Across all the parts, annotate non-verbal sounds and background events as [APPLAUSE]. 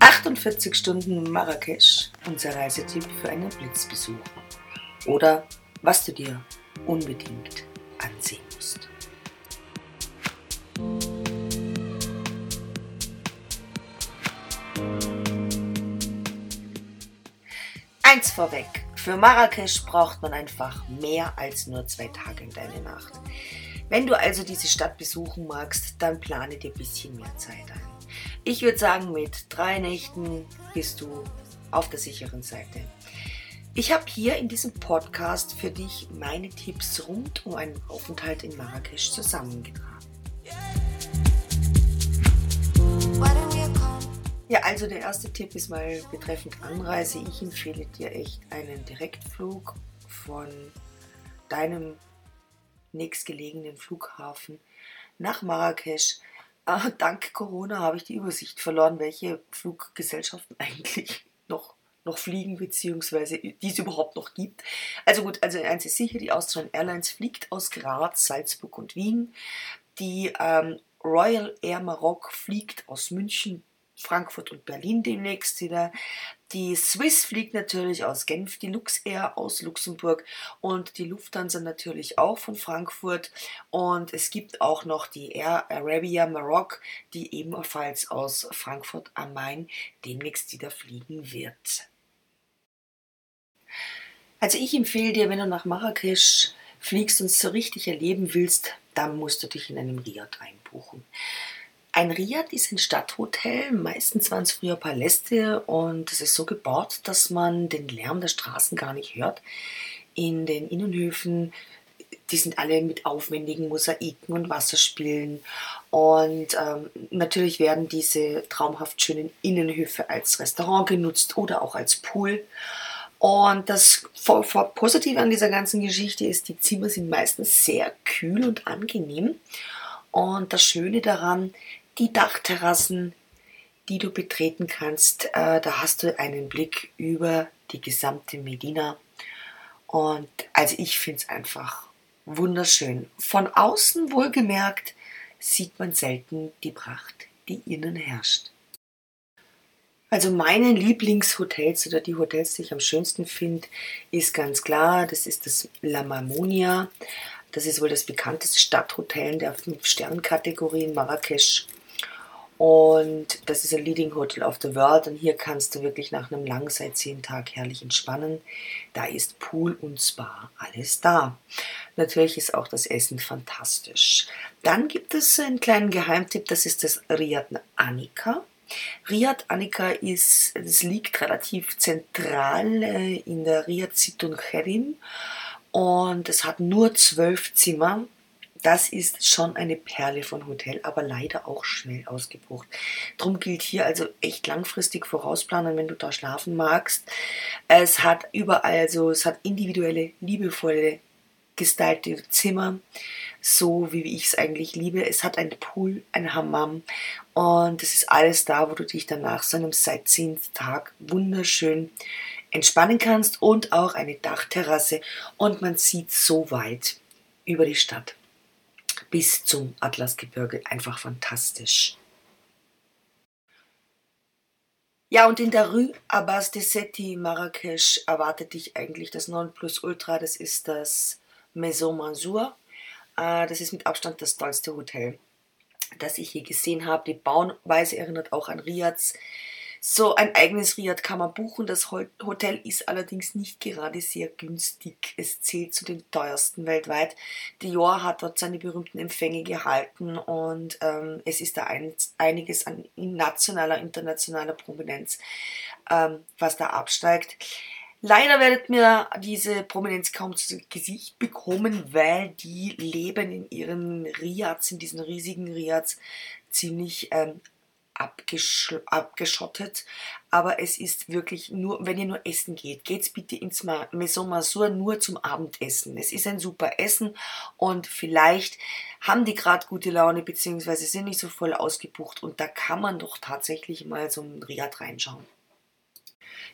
48 Stunden Marrakesch, unser Reisetipp für einen Blitzbesuch. Oder was du dir unbedingt Eins vorweg. Für Marrakesch braucht man einfach mehr als nur zwei Tage und eine Nacht. Wenn du also diese Stadt besuchen magst, dann plane dir ein bisschen mehr Zeit ein. Ich würde sagen, mit drei Nächten bist du auf der sicheren Seite. Ich habe hier in diesem Podcast für dich meine Tipps rund um einen Aufenthalt in Marrakesch zusammengetragen. Ja, also der erste Tipp ist mal betreffend Anreise. Ich empfehle dir echt einen Direktflug von deinem nächstgelegenen Flughafen nach Marrakesch Ah, dank Corona habe ich die Übersicht verloren, welche Fluggesellschaften [LAUGHS] eigentlich noch, noch fliegen, beziehungsweise die es überhaupt noch gibt. Also gut, also eins ist sicher, die Austrian Airlines fliegt aus Graz, Salzburg und Wien. Die ähm, Royal Air Maroc fliegt aus München, Frankfurt und Berlin demnächst wieder. Die Swiss fliegt natürlich aus Genf, die Luxair aus Luxemburg und die Lufthansa natürlich auch von Frankfurt. Und es gibt auch noch die Air Arabia Maroc, die ebenfalls aus Frankfurt am Main demnächst wieder fliegen wird. Also ich empfehle dir, wenn du nach Marrakesch fliegst und es so richtig erleben willst, dann musst du dich in einem Riad einbuchen. Ein Riad ist ein Stadthotel, meistens waren es früher Paläste und es ist so gebaut, dass man den Lärm der Straßen gar nicht hört. In den Innenhöfen, die sind alle mit aufwendigen Mosaiken und Wasserspielen und ähm, natürlich werden diese traumhaft schönen Innenhöfe als Restaurant genutzt oder auch als Pool. Und das Positive an dieser ganzen Geschichte ist, die Zimmer sind meistens sehr kühl und angenehm. Und das Schöne daran, die Dachterrassen, die du betreten kannst. Äh, da hast du einen Blick über die gesamte Medina. Und also ich finde es einfach wunderschön. Von außen wohlgemerkt sieht man selten die Pracht, die innen herrscht. Also meine Lieblingshotels oder die Hotels, die ich am schönsten finde, ist ganz klar, das ist das La Marmonia. Das ist wohl das bekannteste Stadthotel in der 5-Sterne-Kategorie in Marrakesch. Und das ist ein Leading Hotel of the World. Und hier kannst du wirklich nach einem langen Sightseeing-Tag herrlich entspannen. Da ist Pool und Spa, alles da. Natürlich ist auch das Essen fantastisch. Dann gibt es einen kleinen Geheimtipp, das ist das Riyad Anika. Riyad Anika ist, das liegt relativ zentral äh, in der Riyad Situn Cherim und es hat nur zwölf Zimmer das ist schon eine Perle von Hotel, aber leider auch schnell ausgebucht. Drum gilt hier also echt langfristig vorausplanen, wenn du da schlafen magst. Es hat überall so, es hat individuelle, liebevolle, gestylte Zimmer, so wie ich es eigentlich liebe. Es hat einen Pool, ein Hammam und es ist alles da, wo du dich danach so einem Sightseeing-Tag wunderschön entspannen kannst und auch eine Dachterrasse und man sieht so weit über die Stadt bis zum Atlasgebirge einfach fantastisch. Ja, und in der Rue Abbas de Seti, Marrakesch, erwartet dich eigentlich das Nonplusultra. Das ist das Maison Mansour. Äh, das ist mit Abstand das tollste Hotel, das ich je gesehen habe. Die Bauweise erinnert auch an Riads. So ein eigenes Riad kann man buchen. Das Hotel ist allerdings nicht gerade sehr günstig. Es zählt zu den teuersten weltweit. Dior hat dort seine berühmten Empfänge gehalten und ähm, es ist da ein, einiges an nationaler, internationaler Prominenz, ähm, was da absteigt. Leider werdet mir diese Prominenz kaum zu Gesicht bekommen, weil die leben in ihren Riads, in diesen riesigen Riads, ziemlich ähm, abgeschottet. Aber es ist wirklich nur, wenn ihr nur essen geht, geht's bitte ins Maison Masur nur zum Abendessen. Es ist ein super Essen und vielleicht haben die gerade gute Laune beziehungsweise sind nicht so voll ausgebucht und da kann man doch tatsächlich mal so ein Riad reinschauen.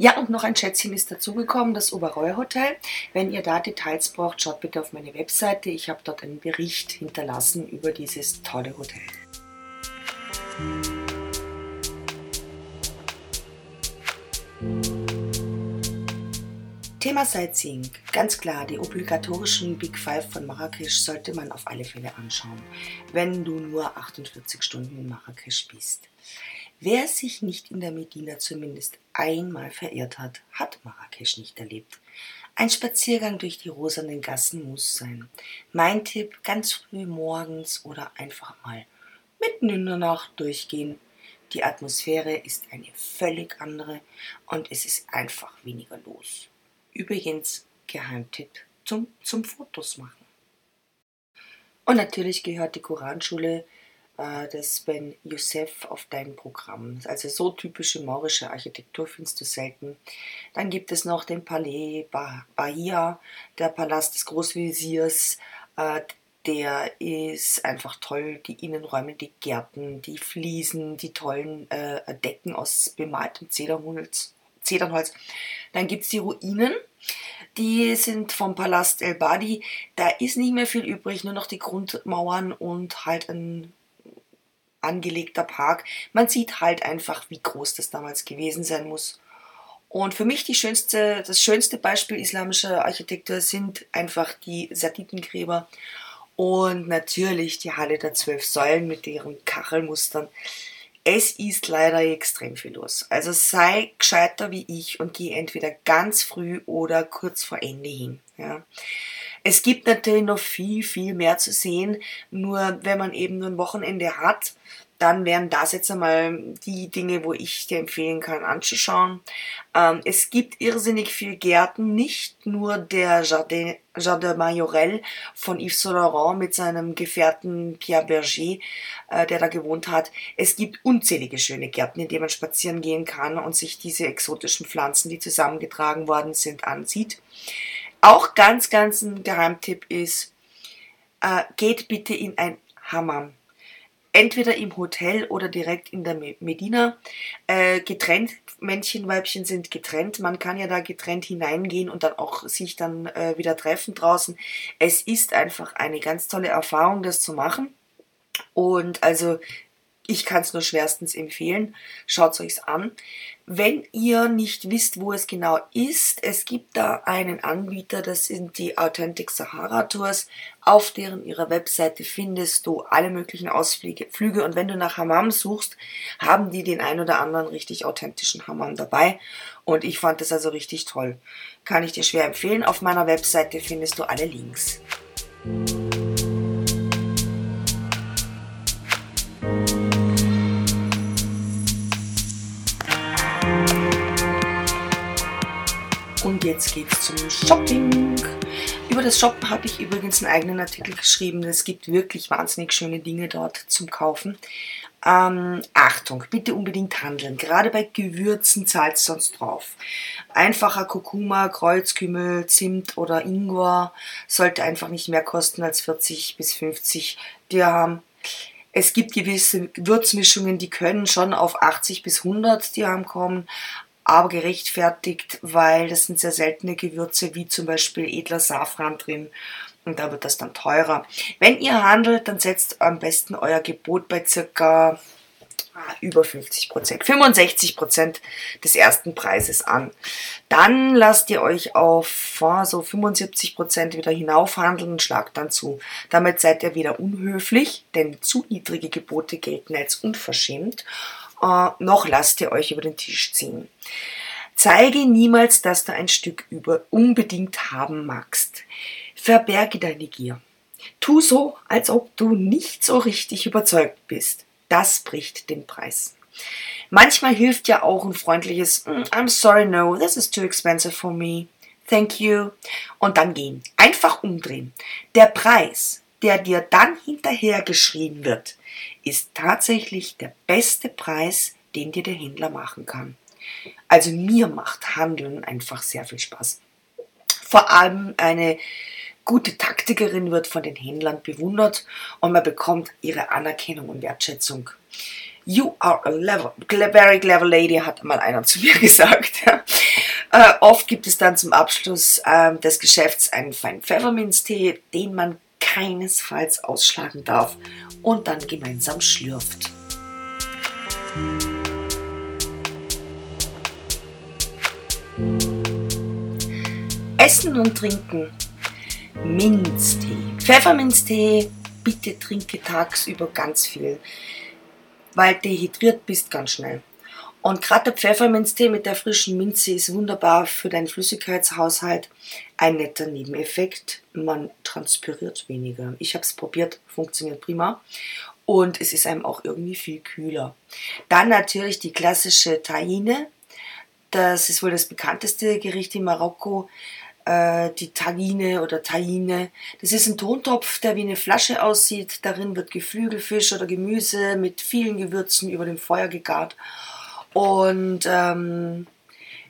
Ja, und noch ein Schätzchen ist dazugekommen, das Oberreuer Hotel. Wenn ihr da Details braucht, schaut bitte auf meine Webseite. Ich habe dort einen Bericht hinterlassen über dieses tolle Hotel. Thema Sightseeing. Ganz klar, die obligatorischen Big Five von Marrakesch sollte man auf alle Fälle anschauen, wenn du nur 48 Stunden in Marrakesch bist. Wer sich nicht in der Medina zumindest einmal verirrt hat, hat Marrakesch nicht erlebt. Ein Spaziergang durch die rosanen Gassen muss sein. Mein Tipp, ganz früh morgens oder einfach mal mitten in der Nacht durchgehen. Die Atmosphäre ist eine völlig andere und es ist einfach weniger los. Übrigens, Geheimtipp zum, zum Fotos machen. Und natürlich gehört die Koranschule äh, des Ben Youssef auf dein Programm. Also so typische maurische Architektur findest du selten. Dann gibt es noch den Palais Bahia, der Palast des Großveziers. Äh, der ist einfach toll. Die Innenräume, die Gärten, die Fliesen, die tollen äh, Decken aus bemaltem Zedernholz. Zedernholz. Dann gibt es die Ruinen. Die sind vom Palast El Badi. Da ist nicht mehr viel übrig, nur noch die Grundmauern und halt ein angelegter Park. Man sieht halt einfach, wie groß das damals gewesen sein muss. Und für mich schönste, das schönste Beispiel islamischer Architektur sind einfach die Satitengräber und natürlich die Halle der zwölf Säulen mit ihren Kachelmustern. Es ist leider extrem viel los. Also sei gescheiter wie ich und geh entweder ganz früh oder kurz vor Ende hin. Ja. Es gibt natürlich noch viel, viel mehr zu sehen. Nur wenn man eben nur ein Wochenende hat, dann wären das jetzt einmal die Dinge, wo ich dir empfehlen kann, anzuschauen. Ähm, es gibt irrsinnig viel Gärten, nicht nur der Jardin, Jardin Majorel von Yves Saint Laurent mit seinem Gefährten Pierre Berger, äh, der da gewohnt hat. Es gibt unzählige schöne Gärten, in denen man spazieren gehen kann und sich diese exotischen Pflanzen, die zusammengetragen worden sind, ansieht. Auch ganz, ganz ein Geheimtipp ist, äh, geht bitte in ein Hammam entweder im Hotel oder direkt in der Medina. Äh, getrennt, Männchen, Weibchen sind getrennt. Man kann ja da getrennt hineingehen und dann auch sich dann äh, wieder treffen draußen. Es ist einfach eine ganz tolle Erfahrung, das zu machen. Und also ich kann es nur schwerstens empfehlen. Schaut euch an. Wenn ihr nicht wisst, wo es genau ist, es gibt da einen Anbieter, das sind die Authentic Sahara Tours. Auf deren ihrer Webseite findest du alle möglichen Ausflüge. Flüge. Und wenn du nach Hammam suchst, haben die den ein oder anderen richtig authentischen Hammam dabei. Und ich fand das also richtig toll. Kann ich dir schwer empfehlen. Auf meiner Webseite findest du alle Links. Und jetzt geht's zum Shopping. Über das Shoppen habe ich übrigens einen eigenen Artikel geschrieben. Es gibt wirklich wahnsinnig schöne Dinge dort zum Kaufen. Ähm, Achtung, bitte unbedingt handeln. Gerade bei Gewürzen zahlt es sonst drauf. Einfacher Kurkuma, Kreuzkümmel, Zimt oder Ingwer sollte einfach nicht mehr kosten als 40 bis 50 Dirham. Es gibt gewisse Würzmischungen, die können schon auf 80 bis 100 Dirham kommen, aber gerechtfertigt, weil das sind sehr seltene Gewürze, wie zum Beispiel edler Safran drin. Und da wird das dann teurer. Wenn ihr handelt, dann setzt am besten euer Gebot bei circa ah, über 50 Prozent, 65 Prozent des ersten Preises an. Dann lasst ihr euch auf so 75 Prozent wieder hinaufhandeln und schlagt dann zu. Damit seid ihr wieder unhöflich, denn zu niedrige Gebote gelten als unverschämt äh, noch lasst ihr euch über den Tisch ziehen. Zeige niemals, dass du ein Stück über unbedingt haben magst. Verberge deine Gier. Tu so, als ob du nicht so richtig überzeugt bist. Das bricht den Preis. Manchmal hilft ja auch ein freundliches mm, I'm sorry, no, this is too expensive for me. Thank you. Und dann gehen. Einfach umdrehen. Der Preis, der dir dann hinterhergeschrien wird, ist tatsächlich der beste Preis, den dir der Händler machen kann. Also mir macht Handeln einfach sehr viel Spaß. Vor allem eine gute Taktikerin wird von den Händlern bewundert und man bekommt ihre Anerkennung und Wertschätzung. You are a level, very clever lady, hat mal einer zu mir [LAUGHS] gesagt. äh, oft gibt es dann zum Abschluss äh, des Geschäfts einen feinen Pfefferminztee, den man keinesfalls ausschlagen darf und dann gemeinsam schlürft. Essen und Trinken. Minztee. Pfefferminztee, bitte trinke tagsüber ganz viel, weil dehydriert bist ganz schnell. Und gerade der Pfefferminztee mit der frischen Minze ist wunderbar für deinen Flüssigkeitshaushalt. Ein netter Nebeneffekt, man transpiriert weniger. Ich habe es probiert, funktioniert prima. Und es ist einem auch irgendwie viel kühler. Dann natürlich die klassische Tahine. Das ist wohl das bekannteste Gericht in Marokko äh, die Tagine oder Taine. Das ist ein Tontopf, der wie eine Flasche aussieht. Darin wird Geflügelfisch oder Gemüse mit vielen Gewürzen über dem Feuer gegart. Und ähm,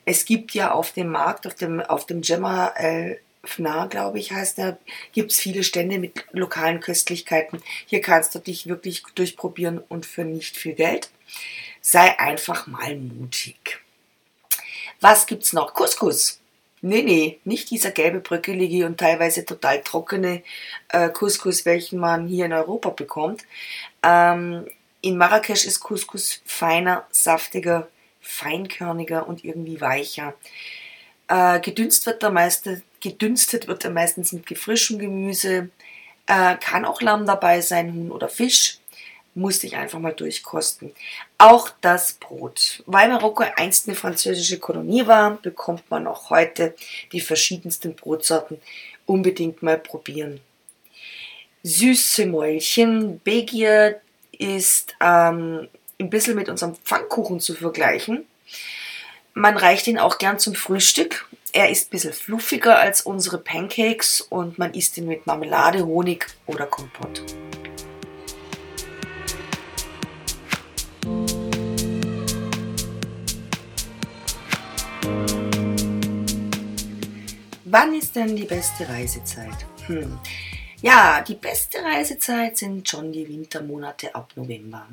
es gibt ja auf dem Markt, auf dem, auf dem Gemma El Fna, glaube ich, heißt er, gibt es viele Stände mit lokalen Köstlichkeiten. Hier kannst du dich wirklich durchprobieren und für nicht viel Geld. Sei einfach mal mutig. Was gibt's noch? Couscous. Nee, nee, nicht dieser gelbe, bröckelige und teilweise total trockene äh, Couscous, welchen man hier in Europa bekommt. Ähm, in Marrakesch ist Couscous feiner, saftiger, feinkörniger und irgendwie weicher. Äh, gedünstet, wird er meiste, gedünstet wird er meistens mit gefrischtem Gemüse. Äh, kann auch Lamm dabei sein, Huhn oder Fisch musste ich einfach mal durchkosten. Auch das Brot. Weil Marokko einst eine französische Kolonie war, bekommt man auch heute die verschiedensten Brotsorten unbedingt mal probieren. Süße Mäulchen. Begier ist ähm, ein bisschen mit unserem Pfannkuchen zu vergleichen. Man reicht ihn auch gern zum Frühstück. Er ist ein bisschen fluffiger als unsere Pancakes und man isst ihn mit Marmelade, Honig oder Kompott. Wann ist denn die beste Reisezeit? Hm. Ja, die beste Reisezeit sind schon die Wintermonate ab November.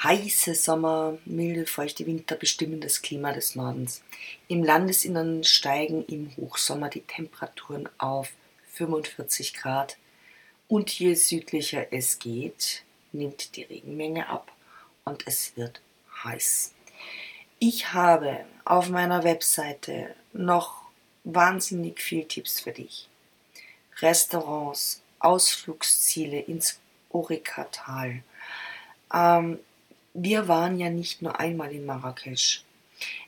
Heiße Sommer, milde, feuchte Winter bestimmen das Klima des Nordens. Im Landesinnern steigen im Hochsommer die Temperaturen auf 45 Grad und je südlicher es geht, nimmt die Regenmenge ab und es wird heiß. Ich habe auf meiner Webseite noch wahnsinnig viel Tipps für dich. Restaurants, Ausflugsziele ins Orikatal. Ähm, wir waren ja nicht nur einmal in Marrakesch.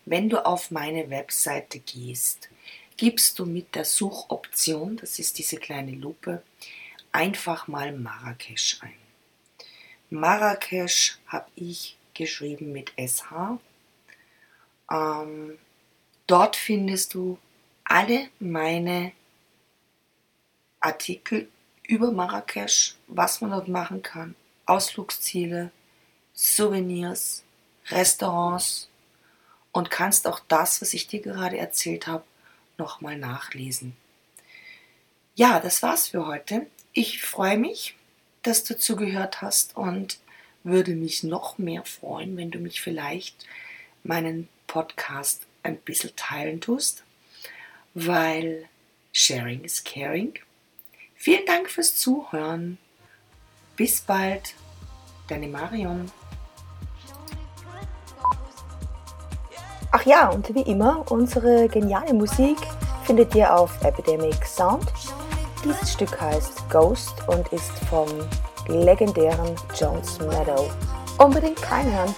Wenn du auf meine Webseite gehst, gibst du mit der Suchoption, das ist diese kleine Lupe, einfach mal Marrakesch ein. Marrakesch habe ich geschrieben mit SH. Ähm, dort findest du alle meine Artikel über Marrakesch, was man dort machen kann, Ausflugsziele, Souvenirs, Restaurants und kannst auch das, was ich dir gerade erzählt habe, nochmal nachlesen. Ja, das war's für heute. Ich freue mich, dass du zugehört hast und würde mich noch mehr freuen, wenn du mich vielleicht meinen Podcast ein bisschen teilen tust weil Sharing is Caring. Vielen Dank fürs Zuhören. Bis bald, deine Marion. Ach ja, und wie immer, unsere geniale Musik findet ihr auf Epidemic Sound. Dieses Stück heißt Ghost und ist vom legendären Jones Meadow. Unbedingt reinhören.